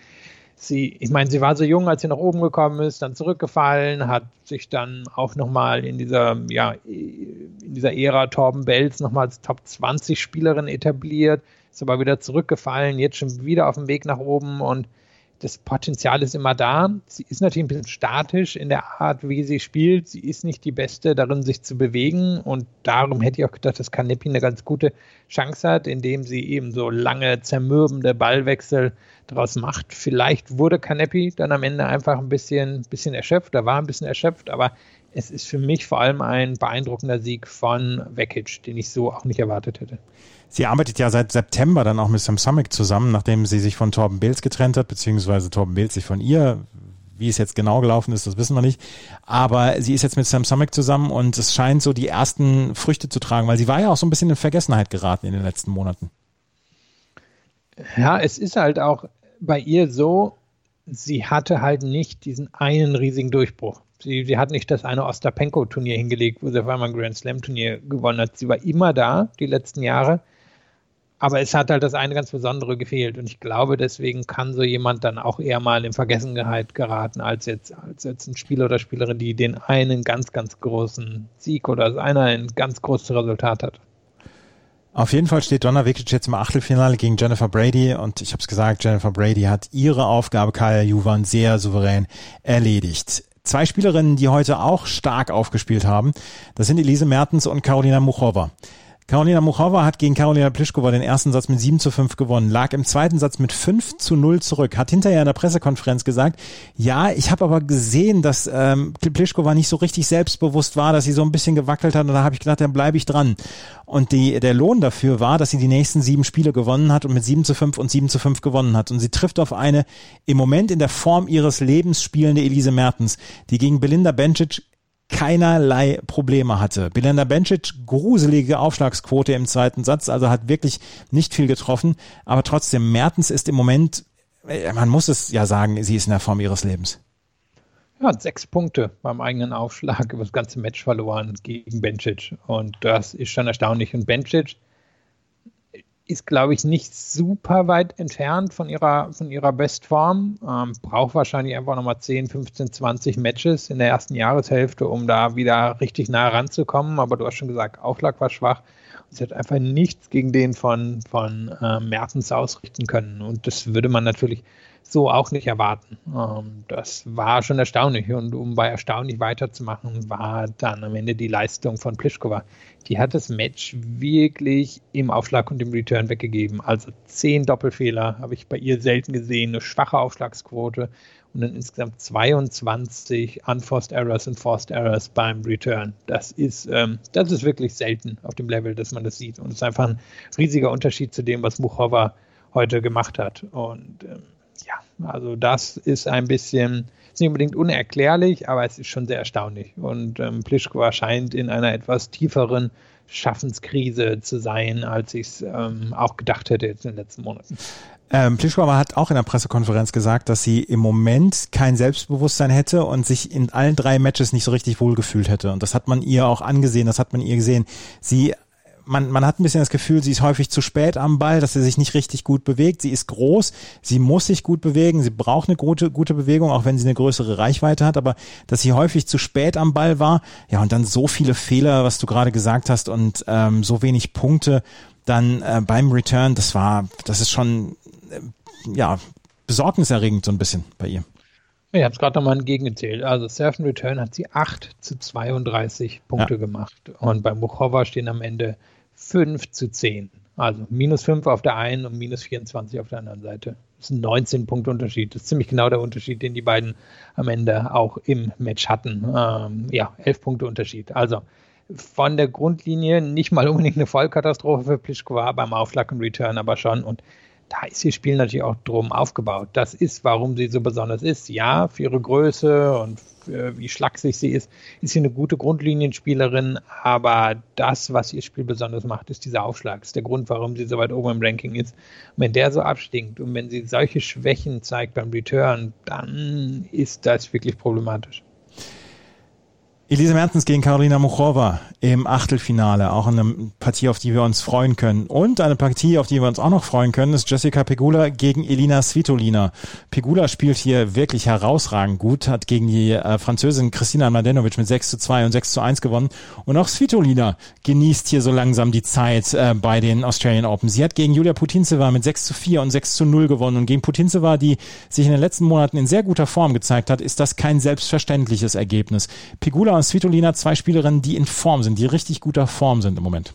sie, ich meine, sie war so jung, als sie nach oben gekommen ist, dann zurückgefallen, hat sich dann auch nochmal in dieser, ja, in dieser Ära Torben Belz nochmal als Top 20 Spielerin etabliert, ist aber wieder zurückgefallen, jetzt schon wieder auf dem Weg nach oben und das Potenzial ist immer da. Sie ist natürlich ein bisschen statisch in der Art, wie sie spielt. Sie ist nicht die Beste darin, sich zu bewegen. Und darum hätte ich auch gedacht, dass Kanepi eine ganz gute Chance hat, indem sie eben so lange zermürbende Ballwechsel daraus macht. Vielleicht wurde Kanepi dann am Ende einfach ein bisschen, bisschen erschöpft, er war ein bisschen erschöpft, aber es ist für mich vor allem ein beeindruckender Sieg von Vekic, den ich so auch nicht erwartet hätte. Sie arbeitet ja seit September dann auch mit Sam Summit zusammen, nachdem sie sich von Torben Beels getrennt hat, beziehungsweise Torben Beels sich von ihr. Wie es jetzt genau gelaufen ist, das wissen wir nicht. Aber sie ist jetzt mit Sam Summit zusammen und es scheint so die ersten Früchte zu tragen, weil sie war ja auch so ein bisschen in Vergessenheit geraten in den letzten Monaten. Ja, es ist halt auch bei ihr so, sie hatte halt nicht diesen einen riesigen Durchbruch. Sie, sie hat nicht das eine Ostapenko-Turnier hingelegt, wo sie auf einmal ein Grand Slam-Turnier gewonnen hat. Sie war immer da, die letzten Jahre. Aber es hat halt das eine ganz Besondere gefehlt. Und ich glaube, deswegen kann so jemand dann auch eher mal in Vergessenheit geraten, als jetzt, als jetzt ein Spieler oder Spielerin, die den einen ganz, ganz großen Sieg oder als einer ein ganz großes Resultat hat. Auf jeden Fall steht Donna Vekic jetzt im Achtelfinale gegen Jennifer Brady und ich habe es gesagt, Jennifer Brady hat ihre Aufgabe Kaya Juvan sehr souverän erledigt. Zwei Spielerinnen, die heute auch stark aufgespielt haben, das sind Elise Mertens und Karolina Muchova. Karolina Muchova hat gegen Karolina Pliskova den ersten Satz mit 7 zu 5 gewonnen, lag im zweiten Satz mit 5 zu 0 zurück, hat hinterher in der Pressekonferenz gesagt, ja, ich habe aber gesehen, dass ähm, Pliskova nicht so richtig selbstbewusst war, dass sie so ein bisschen gewackelt hat und da habe ich gedacht, dann bleibe ich dran. Und die, der Lohn dafür war, dass sie die nächsten sieben Spiele gewonnen hat und mit 7 zu 5 und 7 zu 5 gewonnen hat. Und sie trifft auf eine im Moment in der Form ihres Lebens spielende Elise Mertens, die gegen Belinda Bencic keinerlei Probleme hatte. Belinda Bencic, gruselige Aufschlagsquote im zweiten Satz, also hat wirklich nicht viel getroffen, aber trotzdem, Mertens ist im Moment, äh, man muss es ja sagen, sie ist in der Form ihres Lebens. Ja, sechs Punkte beim eigenen Aufschlag über das ganze Match verloren gegen Bencic. Und das ist schon erstaunlich. Und Bencic ist, glaube ich, nicht super weit entfernt von ihrer, von ihrer Bestform. Ähm, braucht wahrscheinlich einfach nochmal 10, 15, 20 Matches in der ersten Jahreshälfte, um da wieder richtig nah ranzukommen. Aber du hast schon gesagt, Aufschlag war schwach. Sie hat einfach nichts gegen den von, von äh, Mertens ausrichten können. Und das würde man natürlich so auch nicht erwarten. Ähm, das war schon erstaunlich. Und um bei erstaunlich weiterzumachen, war dann am Ende die Leistung von Pliskova. Die hat das Match wirklich im Aufschlag und im Return weggegeben. Also zehn Doppelfehler habe ich bei ihr selten gesehen, eine schwache Aufschlagsquote und dann insgesamt 22 Unforced Errors und Forced Errors beim Return. Das ist, ähm, das ist wirklich selten auf dem Level, dass man das sieht. Und es ist einfach ein riesiger Unterschied zu dem, was Muchova heute gemacht hat. Und ähm, ja, also das ist ein bisschen, ist nicht unbedingt unerklärlich, aber es ist schon sehr erstaunlich. Und ähm, Plischkova scheint in einer etwas tieferen Schaffenskrise zu sein, als ich es ähm, auch gedacht hätte jetzt in den letzten Monaten. Ähm, Plischkova hat auch in der Pressekonferenz gesagt, dass sie im Moment kein Selbstbewusstsein hätte und sich in allen drei Matches nicht so richtig wohlgefühlt hätte. Und das hat man ihr auch angesehen, das hat man ihr gesehen. Sie man, man hat ein bisschen das Gefühl, sie ist häufig zu spät am Ball, dass sie sich nicht richtig gut bewegt. Sie ist groß, sie muss sich gut bewegen, sie braucht eine gute, gute Bewegung, auch wenn sie eine größere Reichweite hat, aber dass sie häufig zu spät am Ball war, ja, und dann so viele Fehler, was du gerade gesagt hast, und ähm, so wenig Punkte dann äh, beim Return, das war, das ist schon, äh, ja, besorgniserregend so ein bisschen bei ihr. Ich habe es gerade nochmal entgegengezählt. Also Surf and Return hat sie 8 zu 32 Punkte ja. gemacht. Und bei Muchova stehen am Ende 5 zu 10. Also minus 5 auf der einen und minus 24 auf der anderen Seite. Das ist ein 19 Punkt Unterschied. Das ist ziemlich genau der Unterschied, den die beiden am Ende auch im Match hatten. Ähm, ja, 11 Punkte Unterschied. Also von der Grundlinie nicht mal unbedingt eine Vollkatastrophe für Pliskova beim Aufschlag und Return, aber schon. Und da ist ihr Spiel natürlich auch drum aufgebaut. Das ist, warum sie so besonders ist. Ja, für ihre Größe und wie schlaksig sie ist, ist sie eine gute Grundlinienspielerin, aber das, was ihr Spiel besonders macht, ist dieser Aufschlag. Das ist der Grund, warum sie so weit oben im Ranking ist. Und wenn der so abstinkt und wenn sie solche Schwächen zeigt beim Return, dann ist das wirklich problematisch. Elise Mertens gegen Karolina Muchova im Achtelfinale, auch eine Partie, auf die wir uns freuen können. Und eine Partie, auf die wir uns auch noch freuen können, ist Jessica Pegula gegen Elina Svitolina. Pegula spielt hier wirklich herausragend gut, hat gegen die äh, Französin Christina Mladenovic mit 6 zu 2 und 6 zu 1 gewonnen. Und auch Svitolina genießt hier so langsam die Zeit äh, bei den Australian Open. Sie hat gegen Julia Putintseva mit 6 zu 4 und 6 zu 0 gewonnen. Und gegen Putintseva, die sich in den letzten Monaten in sehr guter Form gezeigt hat, ist das kein selbstverständliches Ergebnis. Pegula und Svitolina zwei Spielerinnen, die in Form sind, die richtig guter Form sind im Moment.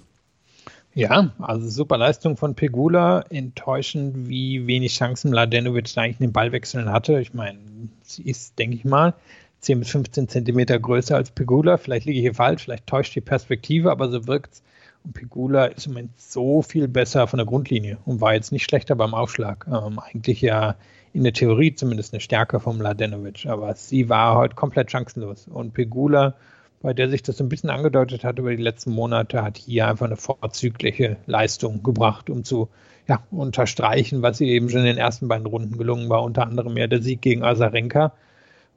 Ja, also super Leistung von Pegula. Enttäuschend, wie wenig Chancen Mladenovic eigentlich in den Ballwechseln hatte. Ich meine, sie ist, denke ich mal, 10 bis 15 Zentimeter größer als Pegula. Vielleicht liege ich hier falsch, vielleicht täuscht die Perspektive, aber so wirkt es. Und Pegula ist im Moment so viel besser von der Grundlinie und war jetzt nicht schlechter beim Aufschlag. Ähm, eigentlich ja in der Theorie zumindest eine Stärke von Mladenovic, aber sie war heute komplett chancenlos. Und Pegula, bei der sich das ein bisschen angedeutet hat über die letzten Monate, hat hier einfach eine vorzügliche Leistung gebracht, um zu ja, unterstreichen, was ihr eben schon in den ersten beiden Runden gelungen war, unter anderem ja der Sieg gegen Azarenka.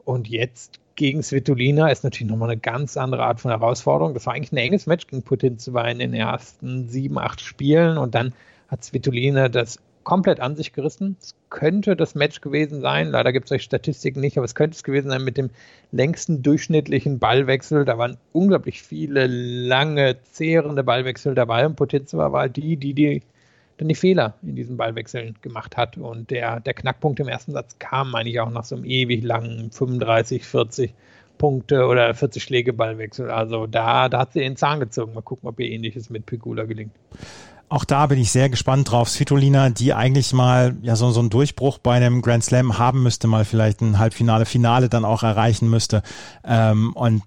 Und jetzt gegen Svitolina ist natürlich nochmal eine ganz andere Art von Herausforderung. Das war eigentlich ein enges Match gegen Putin zu in den ersten sieben, acht Spielen und dann hat Svitolina das komplett an sich gerissen. Es könnte das Match gewesen sein. Leider gibt es euch Statistiken nicht, aber es könnte es gewesen sein mit dem längsten durchschnittlichen Ballwechsel. Da waren unglaublich viele lange, zehrende Ballwechsel dabei. Und Potenzia war die, die, die dann die Fehler in diesen Ballwechseln gemacht hat. Und der, der Knackpunkt im ersten Satz kam, meine ich, auch nach so einem ewig langen 35, 40 Punkte oder 40 Schläge Ballwechsel. Also da, da hat sie den Zahn gezogen. Mal gucken, ob ihr ähnliches mit Pegula gelingt. Auch da bin ich sehr gespannt drauf. Svitolina, die eigentlich mal ja so, so einen Durchbruch bei einem Grand Slam haben müsste, mal vielleicht ein Halbfinale, Finale dann auch erreichen müsste. Ähm, und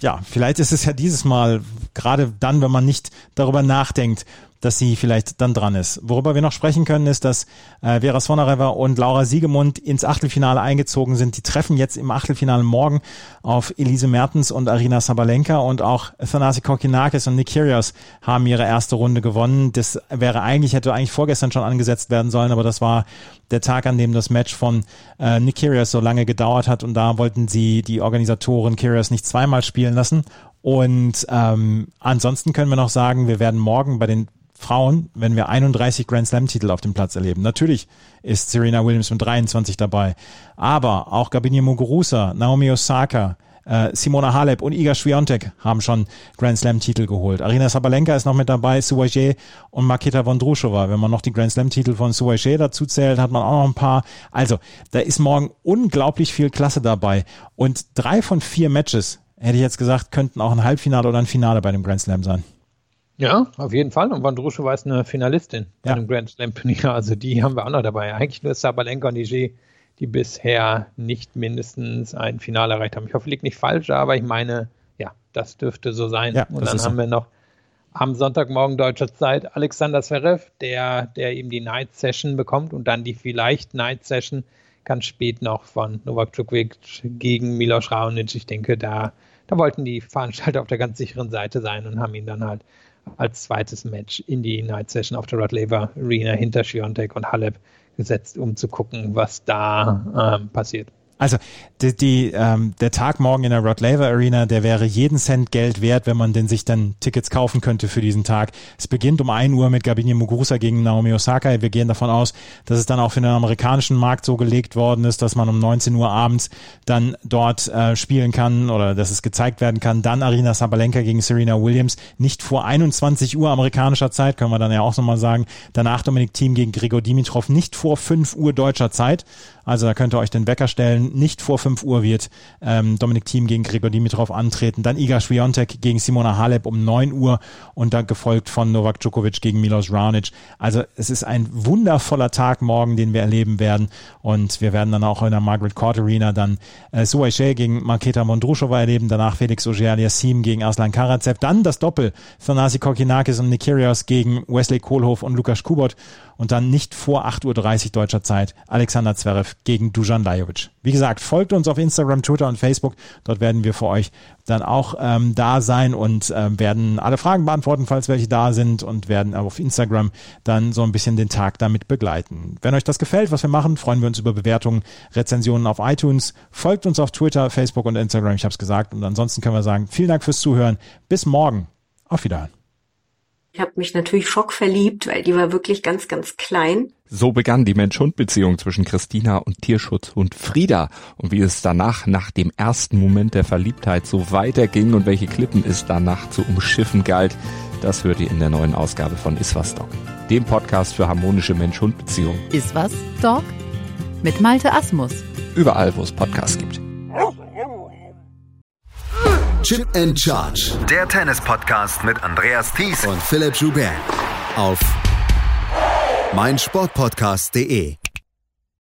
ja, vielleicht ist es ja dieses Mal, gerade dann, wenn man nicht darüber nachdenkt, dass sie vielleicht dann dran ist. Worüber wir noch sprechen können, ist, dass äh, Vera Svonareva und Laura Siegemund ins Achtelfinale eingezogen sind. Die treffen jetzt im Achtelfinale morgen auf Elise Mertens und Arina Sabalenka und auch Thanasi Kokinakis und Nick Kyrgios haben ihre erste Runde gewonnen. Das wäre eigentlich, hätte eigentlich vorgestern schon angesetzt werden sollen, aber das war der Tag, an dem das Match von äh, Nick Kyrgios so lange gedauert hat und da wollten sie die Organisatoren Kyrgios nicht zweimal spielen lassen und ähm, ansonsten können wir noch sagen, wir werden morgen bei den Frauen, wenn wir 31 Grand Slam Titel auf dem Platz erleben. Natürlich ist Serena Williams mit 23 dabei, aber auch Gabinia Muguruza, Naomi Osaka, äh, Simona Halep und Iga Swiatek haben schon Grand Slam Titel geholt. Arina Sabalenka ist noch mit dabei, Suwaje und Maketa Vondrushova. Wenn man noch die Grand Slam Titel von Suwaje dazu zählt, hat man auch noch ein paar. Also, da ist morgen unglaublich viel Klasse dabei und drei von vier Matches, hätte ich jetzt gesagt, könnten auch ein Halbfinale oder ein Finale bei dem Grand Slam sein. Ja, auf jeden Fall. Und Vandrusche war eine Finalistin bei ja. einem Grand Slam Turnier. Also die haben wir auch noch dabei. Eigentlich nur Sabalenka und Niger, die bisher nicht mindestens ein Finale erreicht haben. Ich hoffe, liegt nicht falsch, aber ich meine, ja, das dürfte so sein. Ja, und dann haben so. wir noch am Sonntagmorgen deutscher Zeit Alexander Zverev, der, der eben die Night Session bekommt und dann die vielleicht Night Session ganz spät noch von Novak Djokovic gegen Milos Raonic. Ich denke, da, da wollten die Veranstalter auf der ganz sicheren Seite sein und haben ihn dann halt als zweites Match in die Night Session auf der Rod Laver Arena hinter Schiontek und Halep gesetzt, um zu gucken, was da ähm, passiert. Also die, die, ähm, der Tag morgen in der Rod Laver Arena, der wäre jeden Cent Geld wert, wenn man denn sich dann Tickets kaufen könnte für diesen Tag. Es beginnt um 1 Uhr mit Gabinia Muguruza gegen Naomi Osaka. Wir gehen davon aus, dass es dann auch für den amerikanischen Markt so gelegt worden ist, dass man um 19 Uhr abends dann dort äh, spielen kann oder dass es gezeigt werden kann. Dann Arina Sabalenka gegen Serena Williams. Nicht vor 21 Uhr amerikanischer Zeit, können wir dann ja auch nochmal sagen. Danach Dominik Thiem gegen Gregor Dimitrov. Nicht vor 5 Uhr deutscher Zeit. Also da könnt ihr euch den Wecker stellen. Nicht vor 5 Uhr wird ähm, Dominik Thiem gegen Gregor Dimitrov antreten. Dann Iga Swiatek gegen Simona Halep um 9 Uhr und dann gefolgt von Novak Djokovic gegen Milos Raonic. Also es ist ein wundervoller Tag morgen, den wir erleben werden. Und wir werden dann auch in der Margaret Court Arena dann äh, Suai Shea gegen Marketa Mondrushova erleben. Danach Felix Auger-Aliassime gegen Aslan Karatsev. Dann das Doppel Thanasi Kokinakis und Nikirios gegen Wesley Kohlhoff und Lukas Kubot und dann nicht vor 8.30 Uhr deutscher Zeit Alexander Zverev gegen Dujan Lajovic. Wie gesagt, folgt uns auf Instagram, Twitter und Facebook. Dort werden wir für euch dann auch ähm, da sein und ähm, werden alle Fragen beantworten, falls welche da sind und werden auf Instagram dann so ein bisschen den Tag damit begleiten. Wenn euch das gefällt, was wir machen, freuen wir uns über Bewertungen, Rezensionen auf iTunes. Folgt uns auf Twitter, Facebook und Instagram, ich habe es gesagt. Und ansonsten können wir sagen, vielen Dank fürs Zuhören. Bis morgen. Auf Wiedersehen. Ich habe mich natürlich schockverliebt, weil die war wirklich ganz, ganz klein. So begann die Mensch-Hund-Beziehung zwischen Christina und Tierschutzhund Frieda. Und wie es danach, nach dem ersten Moment der Verliebtheit, so weiterging und welche Klippen es danach zu umschiffen galt, das hört ihr in der neuen Ausgabe von Iswas Dog, dem Podcast für harmonische Mensch-Hund-Beziehungen. Iswas Dog mit Malte Asmus. Überall, wo es Podcasts gibt. Chip and Charge. Der Tennis-Podcast mit Andreas Thies und Philipp Joubert. Auf meinsportpodcast.de.